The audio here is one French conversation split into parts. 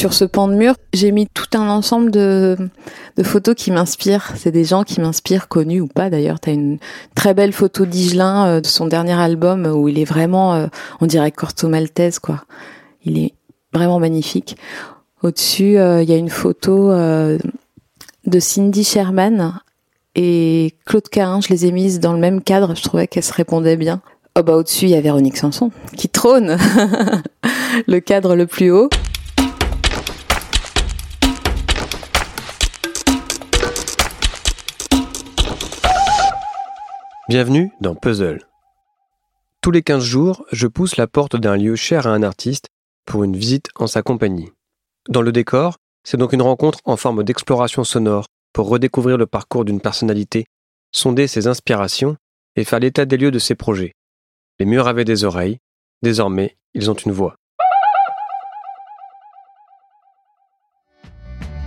sur ce pan de mur, j'ai mis tout un ensemble de, photos qui m'inspirent. C'est des gens qui m'inspirent, connus ou pas d'ailleurs. T'as une très belle photo d'Igelin euh, de son dernier album où il est vraiment, euh, on dirait Corto Maltese quoi. Il est vraiment magnifique. Au-dessus, euh, il y a une photo de Cindy Sherman et Claude Cahin. Je les ai mises dans le même cadre. Je trouvais qu'elles se répondaient bien. Oh bah au-dessus, il y a Véronique Sanson qui trône le cadre le plus haut. Bienvenue dans Puzzle. Tous les 15 jours, je pousse la porte d'un lieu cher à un artiste pour une visite en sa compagnie. Dans le décor, c'est donc une rencontre en forme d'exploration sonore pour redécouvrir le parcours d'une personnalité, sonder ses inspirations et faire l'état des lieux de ses projets. Les murs avaient des oreilles, désormais ils ont une voix.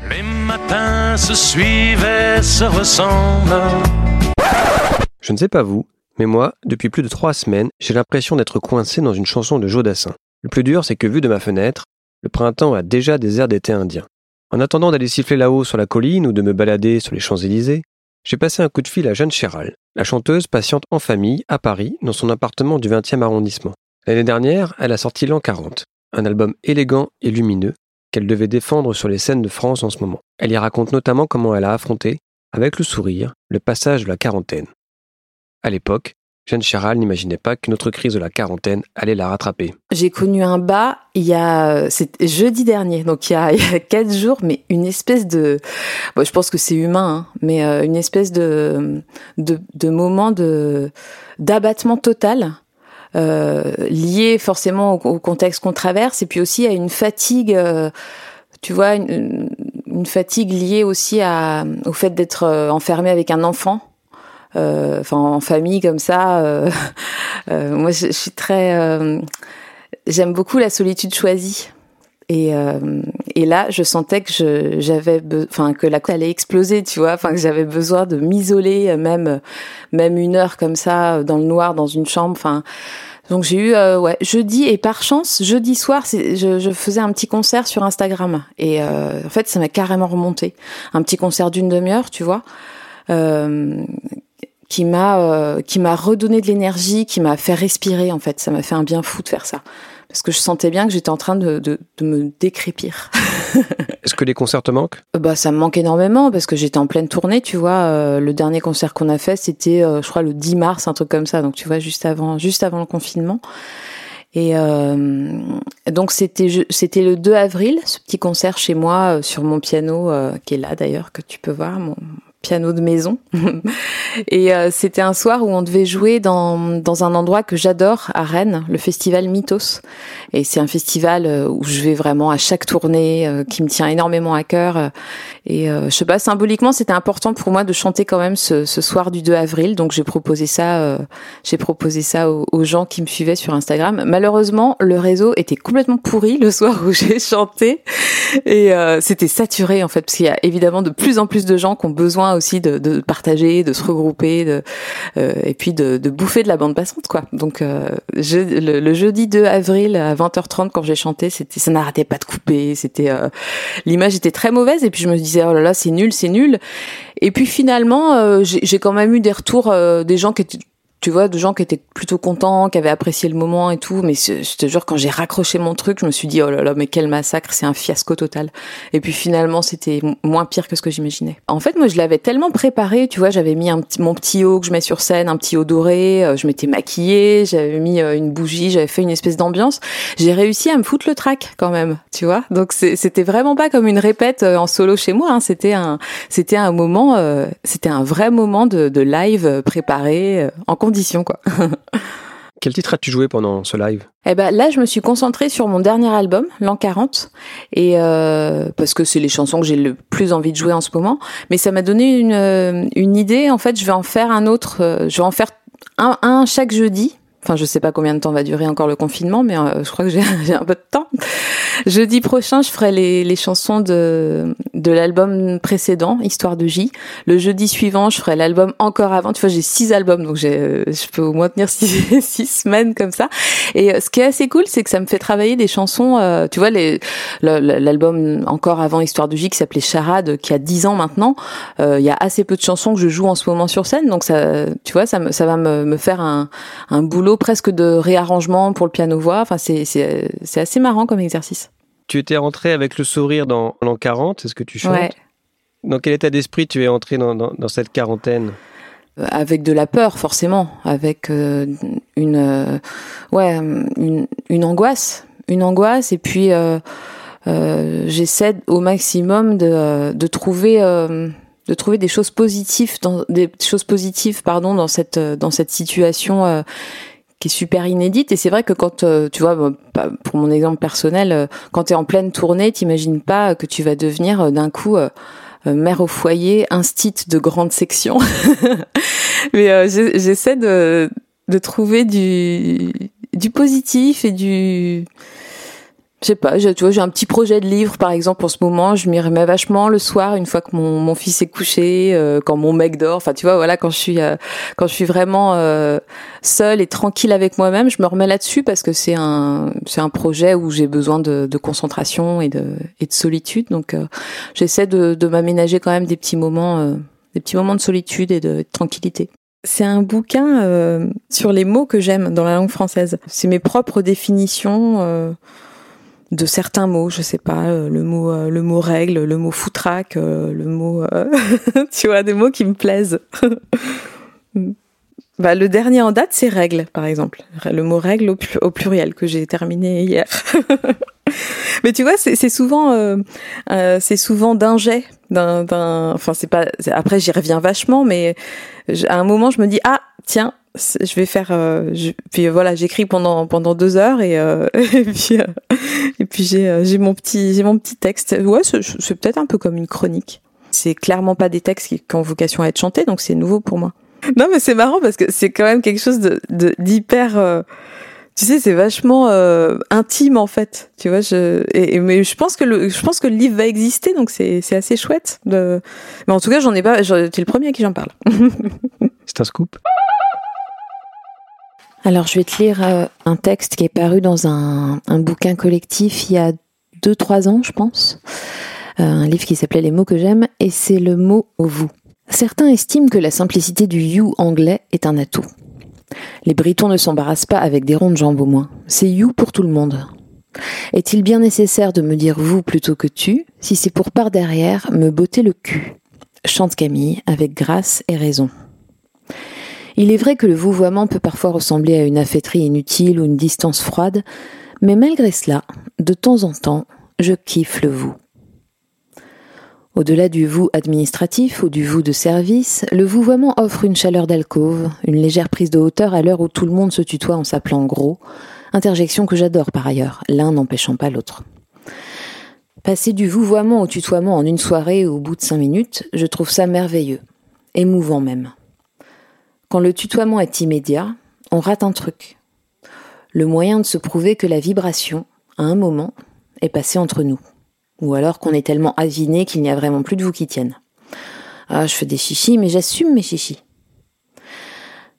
Les matins se se ressemblent. Je ne sais pas vous, mais moi, depuis plus de trois semaines, j'ai l'impression d'être coincé dans une chanson de Jodassin. Le plus dur, c'est que vu de ma fenêtre, le printemps a déjà des airs d'été indien. En attendant d'aller siffler là-haut sur la colline ou de me balader sur les Champs-Élysées, j'ai passé un coup de fil à Jeanne Chéral, la chanteuse patiente en famille à Paris dans son appartement du 20e arrondissement. L'année dernière, elle a sorti L'An 40, un album élégant et lumineux qu'elle devait défendre sur les scènes de France en ce moment. Elle y raconte notamment comment elle a affronté, avec le sourire, le passage de la quarantaine. À l'époque, Jeanne Chéral n'imaginait pas qu'une autre crise de la quarantaine allait la rattraper. J'ai connu un bas il y a, c'est jeudi dernier, donc il y, a, quatre jours, mais une espèce de, je pense que c'est humain, hein, mais euh, une espèce de, de, de moment de d'abattement total. Euh, lié forcément au, contexte qu'on traverse et puis aussi à une fatigue euh, tu vois une, fatigue liée aussi au fait d'être enfermé avec un enfant enfin en famille comme ça. Euh, euh, moi, je, suis très, j'aime beaucoup la solitude choisie. Et, et là, je sentais que j'avais, enfin que la allait exploser, tu vois, enfin que j'avais besoin de m'isoler, même même une heure comme ça dans le noir dans une chambre, enfin. Donc j'ai eu ouais jeudi et par chance jeudi soir je, je, faisais un petit concert sur Instagram et en fait ça m'a carrément remonté un petit concert d'une demi-heure tu vois euh, qui m'a euh, qui m'a redonné de l'énergie, qui m'a fait respirer en fait. Ça m'a fait un bien fou de faire ça parce que je sentais bien que j'étais en train de, de, de me décrépir. Est-ce que les concerts te manquent? Bah ça me manque énormément parce que j'étais en pleine tournée, tu vois. Euh, le dernier concert qu'on a fait, c'était euh, je crois le 10 mars, un truc comme ça. Donc tu vois juste avant juste avant le confinement. Et donc c'était c'était le 2 avril, ce petit concert chez moi sur mon piano qui est là d'ailleurs que tu peux voir mon piano de maison. et euh, c'était un soir où on devait jouer dans, dans un endroit que j'adore à Rennes, le festival Mythos. Et c'est un festival euh, où je vais vraiment à chaque tournée, euh, qui me tient énormément à cœur. Et je sais pas, symboliquement, c'était important pour moi de chanter quand même ce, ce soir du 2 avril. Donc j'ai proposé ça, j'ai proposé ça aux, aux, gens qui me suivaient sur Instagram. Malheureusement, le réseau était complètement pourri le soir où j'ai chanté. Et c'était saturé en fait, parce qu'il y a évidemment de plus en plus de gens qui ont besoin aussi de, de partager, de se regrouper, de, euh, et puis de, de, bouffer de la bande passante, quoi. Donc, euh, je, le, jeudi 2 avril à 20h30, quand j'ai chanté, c'était, ça n'arrêtait pas de couper. C'était, euh, l'image était très mauvaise, et puis je me disais, oh là là, c'est nul, c'est nul. Et puis finalement, j'ai quand même eu des retours des gens qui étaient tu vois, de gens qui étaient plutôt contents, qui avaient apprécié le moment et tout. Mais je te quand j'ai raccroché mon truc, je me suis dit, oh là là, mais quel massacre, c'est un fiasco total. Et puis finalement, c'était moins pire que ce que j'imaginais. En fait, moi, je l'avais tellement préparé, tu vois, j'avais mis mon petit haut que je mets sur scène, un petit haut doré, euh, je m'étais maquillée, j'avais mis euh, une bougie, j'avais fait une espèce d'ambiance. J'ai réussi à me foutre le track quand même, tu vois. Donc c'était vraiment pas comme une répète euh, en solo chez moi. Hein. C'était un, c'était un moment, c'était un vrai moment de, live préparé en quoi. Quel titre as-tu joué pendant ce live? Eh ben là, je me suis concentrée sur mon dernier album, l'an 40, et euh, parce que c'est les chansons que j'ai le plus envie de jouer en ce moment. Mais ça m'a donné une, euh, une idée. En fait, je vais en faire un autre. Euh, je vais en faire un, un chaque jeudi. Enfin, je sais pas combien de temps va durer encore le confinement, mais je crois que j'ai un peu de temps. Jeudi prochain, je ferai les, les chansons de de l'album précédent, Histoire de J. Le jeudi suivant, je ferai l'album encore avant. Tu vois, j'ai six albums, donc j'ai, je peux au moins tenir six, six semaines comme ça. Et ce qui est assez cool, c'est que ça me fait travailler des chansons. Euh, tu vois, l'album encore avant Histoire de J qui s'appelait Charade, qui a dix ans maintenant. Il y a assez peu de chansons que je joue en ce moment sur scène, donc ça, tu vois, ça, me, ça va me, me faire un, un boulot presque de réarrangement pour le piano-voix. Enfin, c'est, assez marrant comme exercice. Tu étais rentré avec le sourire dans l'an 40, c'est ce que tu chantes Ouais. Dans quel état d'esprit tu es entré dans, dans, dans cette quarantaine? Euh, avec de la peur forcément, avec euh, une euh, ouais une, une angoisse, une angoisse et puis euh, j'essaie au maximum de, de trouver de trouver des choses positives dans des choses positives pardon dans cette dans cette situation qui est super inédite et c'est vrai que quand euh, tu vois pour mon exemple personnel euh, quand tu es en pleine tournée t'imagines pas que tu vas devenir euh, d'un coup mère au foyer, instit de grande section. Mais j'essaie de, de trouver du, du positif et du... Je sais pas, tu vois, j'ai un petit projet de livre, par exemple, en ce moment. Je m'y remets vachement le soir, une fois que mon, mon fils est couché, euh, quand mon mec dort. Enfin, tu vois, voilà, quand je suis, euh, quand je suis vraiment euh, seule et tranquille avec moi-même, je me remets là-dessus parce que c'est un, c'est un projet où j'ai besoin de, de concentration et de, et de solitude. Donc, euh, j'essaie de, de m'aménager quand même des petits moments, euh, des petits moments de solitude et de, de tranquillité. C'est un bouquin euh, sur les mots que j'aime dans la langue française. C'est mes propres définitions de certains mots. Je sais pas, euh, le mot, euh, le mot règle, le mot foutraque, euh, le mot, tu vois, des mots qui me plaisent. Bah, le dernier en date, c'est règle, par exemple. Le mot règle au, pluriel que j'ai terminé hier. Mais tu vois, c'est souvent, c'est souvent d'un jet, d'un. Enfin, c'est pas. Après, j'y reviens vachement, mais à un moment, je me dis ah tiens, je vais faire. euh, je- puis euh, voilà, j'écris pendant pendant deux heures et euh, et puis euh, et puis j'ai euh, j'ai mon petit j'ai mon petit texte. Ouais, c'est peut-être un peu comme une chronique. C'est clairement pas des textes qui, ont vocation à être chantés, donc c'est nouveau pour moi. Non, mais c'est marrant parce que c'est quand même quelque chose de d'hyper. euh, tu sais, c'est vachement intime en fait. Tu vois, je et, mais je pense que le je pense que le livre va exister, donc c'est c'est assez chouette. De... Mais en tout cas, j'en ai pas. T'es le premier à qui j'en parle. C'est un scoop Alors, je vais te lire euh, un texte qui est paru dans un, bouquin collectif il y a 2-3 ans, je pense. Euh, un livre qui s'appelait Les mots que j'aime, et c'est le mot vous. Certains estiment que la simplicité du you anglais est un atout. Les Britons ne s'embarrassent pas avec des ronds de jambes au moins. C'est you pour tout le monde. Est-il bien nécessaire de me dire vous plutôt que tu, si c'est pour par derrière me botter le cul? Chante Camille avec grâce et raison. Il est vrai que le vouvoiement peut parfois ressembler à une affaîtrie inutile ou une distance froide, mais malgré cela, de temps en temps, je kiffe le vous. Au-delà du vous administratif ou du vous de service, le vouvoiement offre une chaleur d'alcôve, une légère prise de hauteur à l'heure où tout le monde se tutoie en s'appelant gros, interjection que j'adore par ailleurs, l'un n'empêchant pas l'autre. Passer du vouvoiement au tutoiement en une soirée ou au bout de cinq minutes, je trouve ça merveilleux, émouvant même. Quand le tutoiement est immédiat, on rate un truc. Le moyen de se prouver que la vibration, à un moment, est passée entre nous. Ou alors qu'on est tellement aviné qu'il n'y a vraiment plus de vous qui tiennent. Ah, je fais des chichis, mais j'assume mes chichis.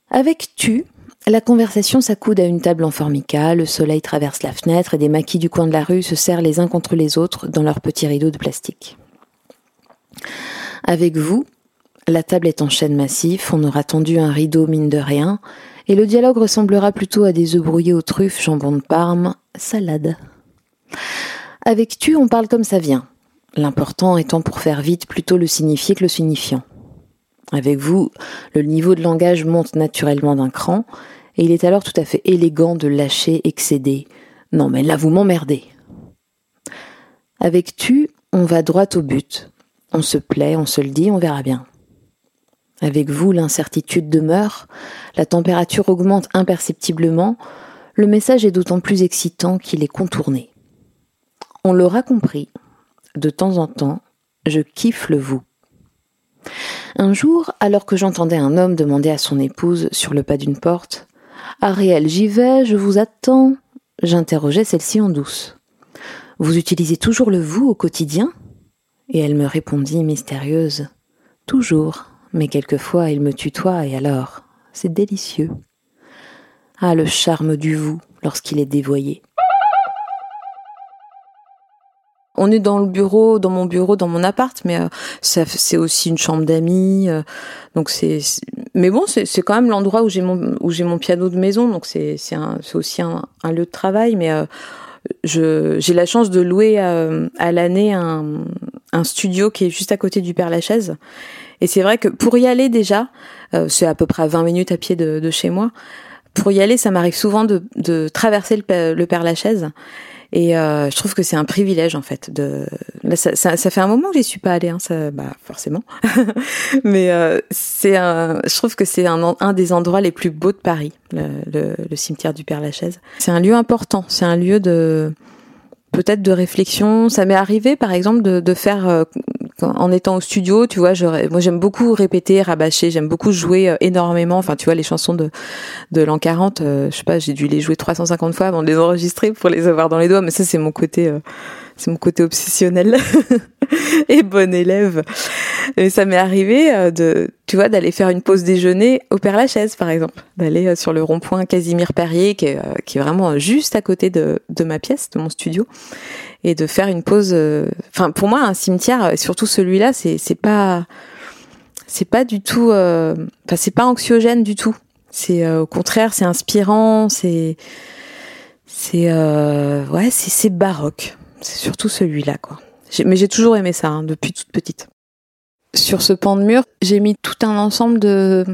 Avec tu, la conversation s'accoude à une table en formica, le soleil traverse la fenêtre et des maquis du coin de la rue se serrent les uns contre les autres dans leurs petits rideaux de plastique. Avec vous, la table est en chêne massif, on aura tendu un rideau mine de rien, et le dialogue ressemblera plutôt à des œufs brouillés aux truffes, jambon de Parme, salade. Avec tu, on parle comme ça vient, l'important étant pour faire vite plutôt le signifié que le signifiant. Avec vous, le niveau de langage monte naturellement d'un cran, et il est alors tout à fait élégant de lâcher, excéder. Non mais là vous m'emmerdez. Avec tu, on va droit au but. On se plaît, on se le dit, on verra bien. Avec vous, l'incertitude demeure, la température augmente imperceptiblement, le message est d'autant plus excitant qu'il est contourné. On l'aura compris, de temps en temps, je kiffe le vous. Un jour, alors que j'entendais un homme demander à son épouse sur le pas d'une porte Ariel, j'y vais, je vous attends, j'interrogeais celle-ci en douce. Vous utilisez toujours le vous au quotidien? Et elle me répondit mystérieuse Toujours, mais quelquefois il me tutoie et alors C'est délicieux. Ah, le charme du vous lorsqu'il est dévoyé. On est dans le bureau, dans mon bureau, dans mon appart, mais euh, c'est aussi une chambre d'amis. Euh, donc c'est, mais bon, c'est quand même l'endroit où j'ai mon piano de maison. Donc c'est aussi un, lieu de travail, mais euh, j'ai la chance de louer à l'année un un studio qui est juste à côté du Père Lachaise. Et c'est vrai que pour y aller déjà, c'est à peu près à 20 minutes à pied de, chez moi. Pour y aller, ça m'arrive souvent de, traverser le, Père Lachaise. Et euh, je trouve que c'est un privilège en fait. Ça, fait un moment que j'y suis pas allée, hein, bah forcément. Mais euh, je trouve que c'est un, des endroits les plus beaux de Paris, le, le, le cimetière du Père Lachaise. C'est un lieu important. C'est un lieu de peut-être de réflexion. Ça m'est arrivé, par exemple, de, de faire euh, en étant au studio, tu vois, moi j'aime beaucoup répéter, rabâcher, j'aime beaucoup jouer euh, énormément. Enfin, tu vois, les chansons de de l'an 40, euh, je sais pas, j'ai dû les jouer 350 fois avant de les enregistrer pour les avoir dans les doigts. Mais ça, c'est mon côté, c'est mon côté obsessionnel et bon élève. Et ça m'est arrivé de, tu vois, d'aller faire une pause déjeuner au Père Lachaise, par exemple, d'aller sur le rond-point Casimir Perrier, qui est, est vraiment juste à côté de ma pièce, de mon studio et de faire une pause. Euh, enfin, pour moi, un cimetière, surtout celui-là, c'est pas c'est pas du tout. Euh, enfin, c'est pas anxiogène du tout. C'est euh, au contraire, c'est inspirant. C'est c'est ouais, c'est baroque. C'est surtout celui-là, quoi. Mais j'ai toujours aimé ça hein, depuis toute petite sur ce pan de mur, j'ai mis tout un ensemble de,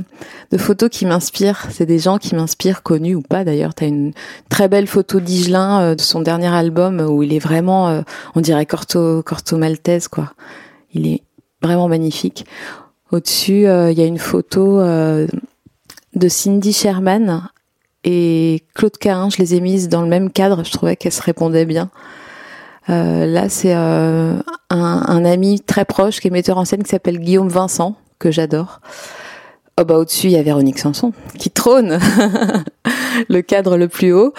photos qui m'inspirent. C'est des gens qui m'inspirent, connus ou pas d'ailleurs. T'as une très belle photo d'Igelin euh, de son dernier album où il est vraiment, euh, on dirait Corto, Corto Maltese quoi. Il est vraiment magnifique. Au-dessus, euh, il y a une photo de Cindy Sherman et Claude Cahin. Je les ai mises dans le même cadre. Je trouvais qu'elles se répondaient bien. Euh, là, c'est euh, un, ami très proche qui est metteur en scène qui s'appelle Guillaume Vincent, que j'adore. Oh bah au-dessus, il y a Véronique Sanson qui trône le cadre le plus haut.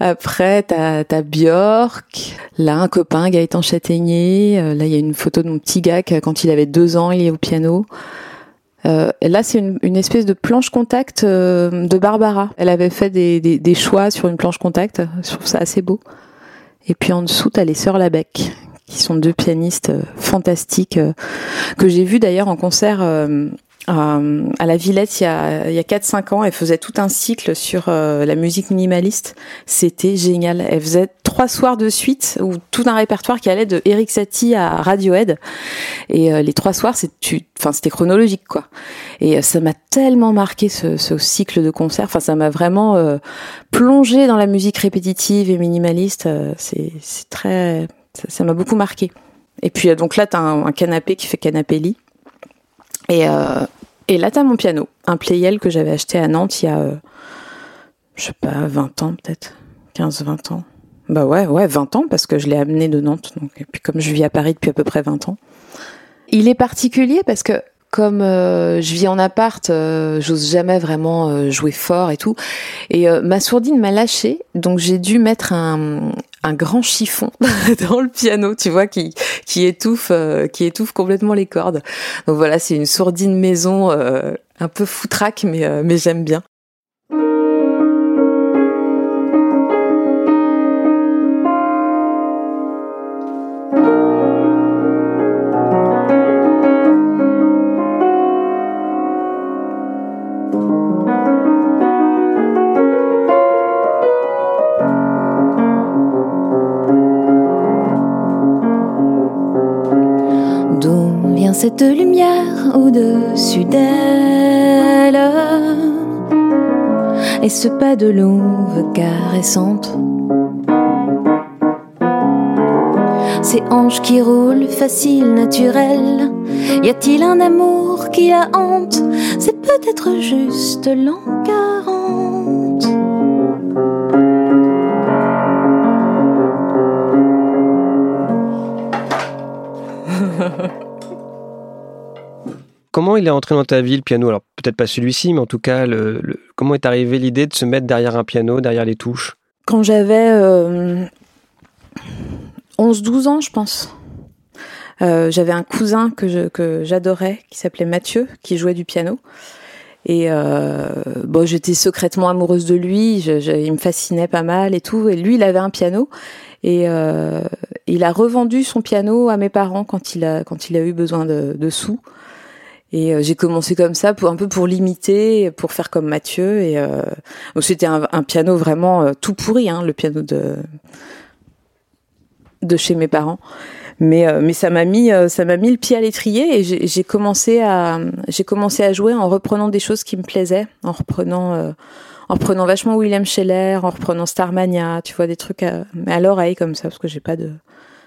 Après, t'as as Björk. Là, un copain, Gaëtan Châtaignier. Euh, là, il y a une photo de mon petit gars quand il avait deux ans, il est au piano. Là, c'est une, espèce de planche contact de Barbara. Elle avait fait des, des, des, choix sur une planche contact. Je trouve ça assez beau. Et puis en dessous, t'as les sœurs Labec, qui sont deux pianistes euh, fantastiques, euh, que j'ai vu d'ailleurs en concert euh, à la Villette il y a, il y a 4-5 ans. Elle faisait tout un cycle sur la musique minimaliste. C'était génial. Elle faisait trois soirs de suite ou tout un répertoire qui allait de Eric Satie à Radiohead. Et les trois soirs, c'était chronologique, quoi. Et ça m'a tellement marqué ce, cycle de concert. Enfin, ça m'a vraiment plongé dans la musique répétitive et minimaliste. c'est très, ça m'a beaucoup marqué. Et puis donc là, t'as un, un canapé qui fait canapé lit. Et, euh, et là, t'as mon piano, un Playel que j'avais acheté à Nantes il y a, euh, je sais pas, 20 ans peut-être, 15-20 ans. Bah ouais, ouais, 20 ans parce que je l'ai amené de Nantes. Et puis comme je vis à Paris depuis à peu près 20 ans. Il est particulier parce que comme euh, je vis en appart, euh, j'ose jamais vraiment euh, jouer fort et tout. Et ma sourdine m'a lâché, donc j'ai dû mettre un, un grand chiffon dans le piano, tu vois, qui qui étouffe, qui étouffe complètement les cordes. Donc voilà, c'est une sourdine maison un peu foutraque, mais mais j'aime bien. Cette lumière au-dessus d'elle et ce pas de louve caressante. Ces hanches qui roulent facile, naturel. Y a-t-il un amour qui la hante? C'est peut-être juste l'an Comment il est entré dans ta vie le piano? Alors peut-être pas celui-ci, mais en tout cas, comment est arrivée l'idée de se mettre derrière un piano, derrière les touches? Quand j'avais 11-12 euh, ans, je pense. j'avais un cousin que je, j'adorais qui s'appelait Mathieu qui jouait du piano. Et bon j'étais secrètement amoureuse de lui il me fascinait pas mal et tout. Et lui il avait un piano. Et il a revendu son piano à mes parents quand il a eu besoin de sous et euh, j'ai commencé comme ça, pour un peu pour l'imiter, pour faire comme Mathieu. Et euh, c'était un, piano vraiment euh, tout pourri, hein, le piano de de chez mes parents. Mais euh, mais ça m'a mis ça m'a mis le pied à l'étrier et j'ai commencé à j'ai commencé à jouer en reprenant des choses qui me plaisaient, en reprenant en reprenant vachement William Scheller, en reprenant Starmania, tu vois des trucs à, à l'oreille comme ça parce que j'ai pas de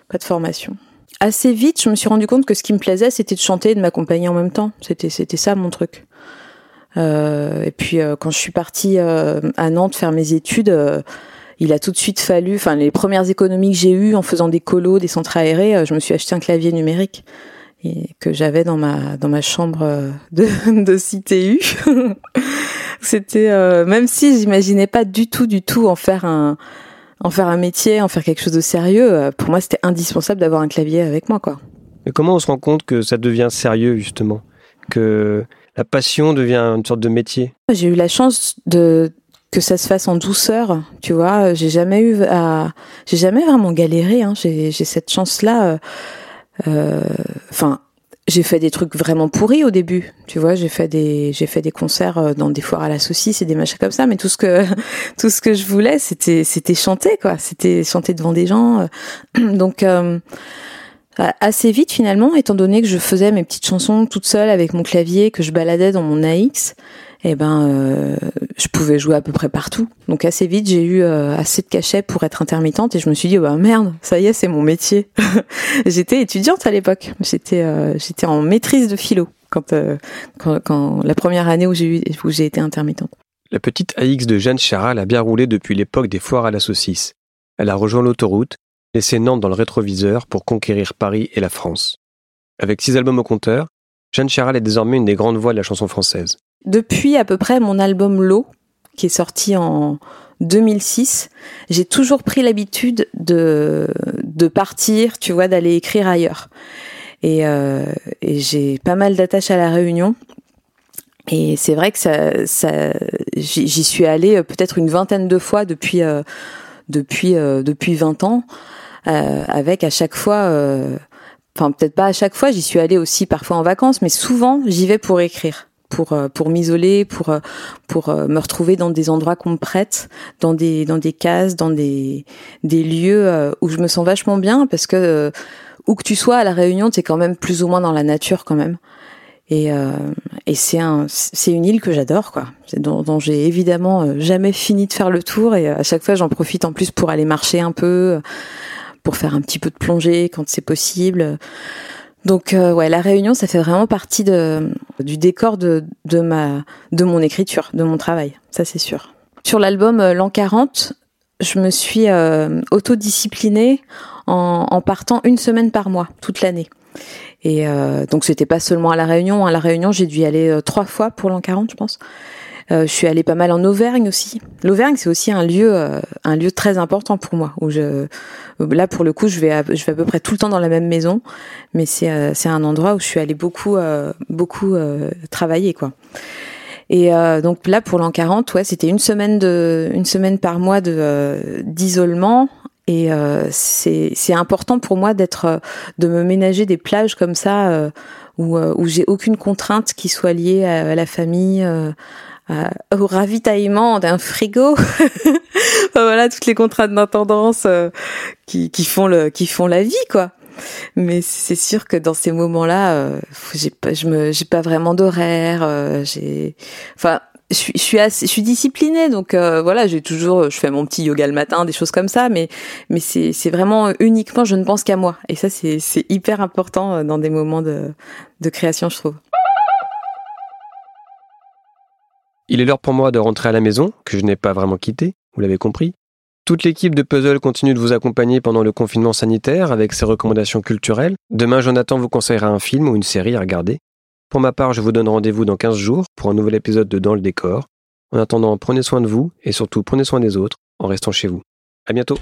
pas de formation assez vite, je me suis rendu compte que ce qui me plaisait, c'était de chanter et de m'accompagner en même temps. C'était c'était ça mon truc. Euh, et puis euh, quand je suis partie euh, à Nantes faire mes études, euh, il a tout de suite fallu, enfin les premières économies que j'ai eues en faisant des colos, des centres aérés, je me suis acheté un clavier numérique et que j'avais dans ma dans ma chambre de, de CTU. C'était même si j'imaginais pas du tout du tout en faire un en faire un métier, en faire quelque chose de sérieux, euh, pour moi c'était indispensable d'avoir un clavier avec moi quoi. Et comment on se rend compte que ça devient sérieux justement, que la passion devient une sorte de métier? J'ai eu la chance de que ça se fasse en douceur, tu vois. J'ai jamais eu à, j'ai jamais vraiment galéré. Hein. J'ai cette chance là. Euh, euh, enfin, j'ai fait des trucs vraiment pourris au début. Tu vois, j'ai fait des j'ai fait des concerts euh, dans des foires à la saucisse et des machins comme ça, mais tout ce que tout ce que je voulais, c'était c'était chanter quoi, c'était chanter devant des gens. Euh. Donc euh, assez vite finalement, étant donné que je faisais mes petites chansons toute seule avec mon clavier, que je baladais dans mon AX, eh ben, euh, je pouvais jouer à peu près partout. Donc assez vite, j'ai eu euh, assez de cachets pour être intermittente et je me suis dit, bah merde, ça y est, c'est mon métier. j'étais étudiante à l'époque. J'étais, euh, j'étais en maîtrise de philo quand, quand, quand, la première année où j'ai eu, où j'ai été intermittente. La petite AX de Jeanne Charal a bien roulé depuis l'époque des foires à la saucisse. Elle a rejoint l'autoroute, laissé Nantes dans le rétroviseur pour conquérir Paris et la France. Avec six albums au compteur, Jeanne Charal est désormais une des grandes voix de la chanson française. Depuis à peu près mon album L'eau, qui est sorti en 2006, j'ai toujours pris l'habitude de, de partir, tu vois, d'aller écrire ailleurs. Et, euh, et j'ai pas mal d'attaches à la Réunion. Et c'est vrai que ça, ça j'y suis allée euh, peut-être une vingtaine de fois depuis euh, depuis euh, depuis 20 ans, euh, avec à chaque fois, enfin peut-être pas à chaque fois, j'y suis allée aussi parfois en vacances, mais souvent j'y vais pour écrire pour euh, pour m'isoler, pour euh, pour euh, me retrouver dans des endroits qu'on me prête, dans des dans des cases, dans des des lieux où je me sens vachement bien parce que où que tu sois à la Réunion, tu es quand même plus ou moins dans la nature quand même. Et, et c'est un, c'est une île que j'adore, quoi. Dont, dont j'ai évidemment jamais fini de faire le tour et à chaque fois j'en profite en plus pour aller marcher un peu, pour faire un petit peu de plongée quand c'est possible. Donc euh, ouais, la Réunion, ça fait vraiment partie du décor de, de ma de mon écriture, de mon travail, ça c'est sûr. Sur l'album euh, L'an 40, je me suis euh, autodisciplinée en, partant une semaine par mois toute l'année. Et euh, donc c'était pas seulement à la Réunion. À la Réunion, j'ai dû y aller euh, trois fois pour l'an 40, je pense. Euh, je suis allée pas mal en Auvergne aussi. L'Auvergne, c'est aussi un lieu, euh, un lieu très important pour moi. Où je, là, pour le coup, je vais, à, je vais à peu près tout le temps dans la même maison, mais c'est, euh, c'est un endroit où je suis allée beaucoup, beaucoup travailler, quoi. Et donc là, pour l'an 40, ouais, c'était une semaine de, une semaine par mois de d'isolement. Et c'est, c'est important pour moi d'être, de me ménager des plages comme ça où, où j'ai aucune contrainte qui soit liée à, la famille, euh, au ravitaillement d'un frigo. voilà toutes les contraintes d'intendance euh, qui, qui font le qui font la vie quoi. Mais c'est sûr que dans ces moments-là, euh, j'ai pas je me j'ai pas vraiment d'horaire, euh, j'ai enfin je suis, je suis, assez, je suis disciplinée, donc voilà, j'ai toujours, je fais mon petit yoga le matin, des choses comme ça, mais mais c'est c'est vraiment uniquement, je ne pense qu'à moi, et ça c'est c'est hyper important dans des moments de de création, je trouve. Il est l'heure pour moi de rentrer à la maison, que je n'ai pas vraiment quitté, vous l'avez compris. Toute l'équipe de Puzzle continue de vous accompagner pendant le confinement sanitaire avec ses recommandations culturelles. Demain, Jonathan vous conseillera un film ou une série à regarder. Pour ma part, je vous donne rendez-vous dans 15 jours pour un nouvel épisode de Dans le décor. En attendant, prenez soin de vous et surtout prenez soin des autres en restant chez vous. À bientôt!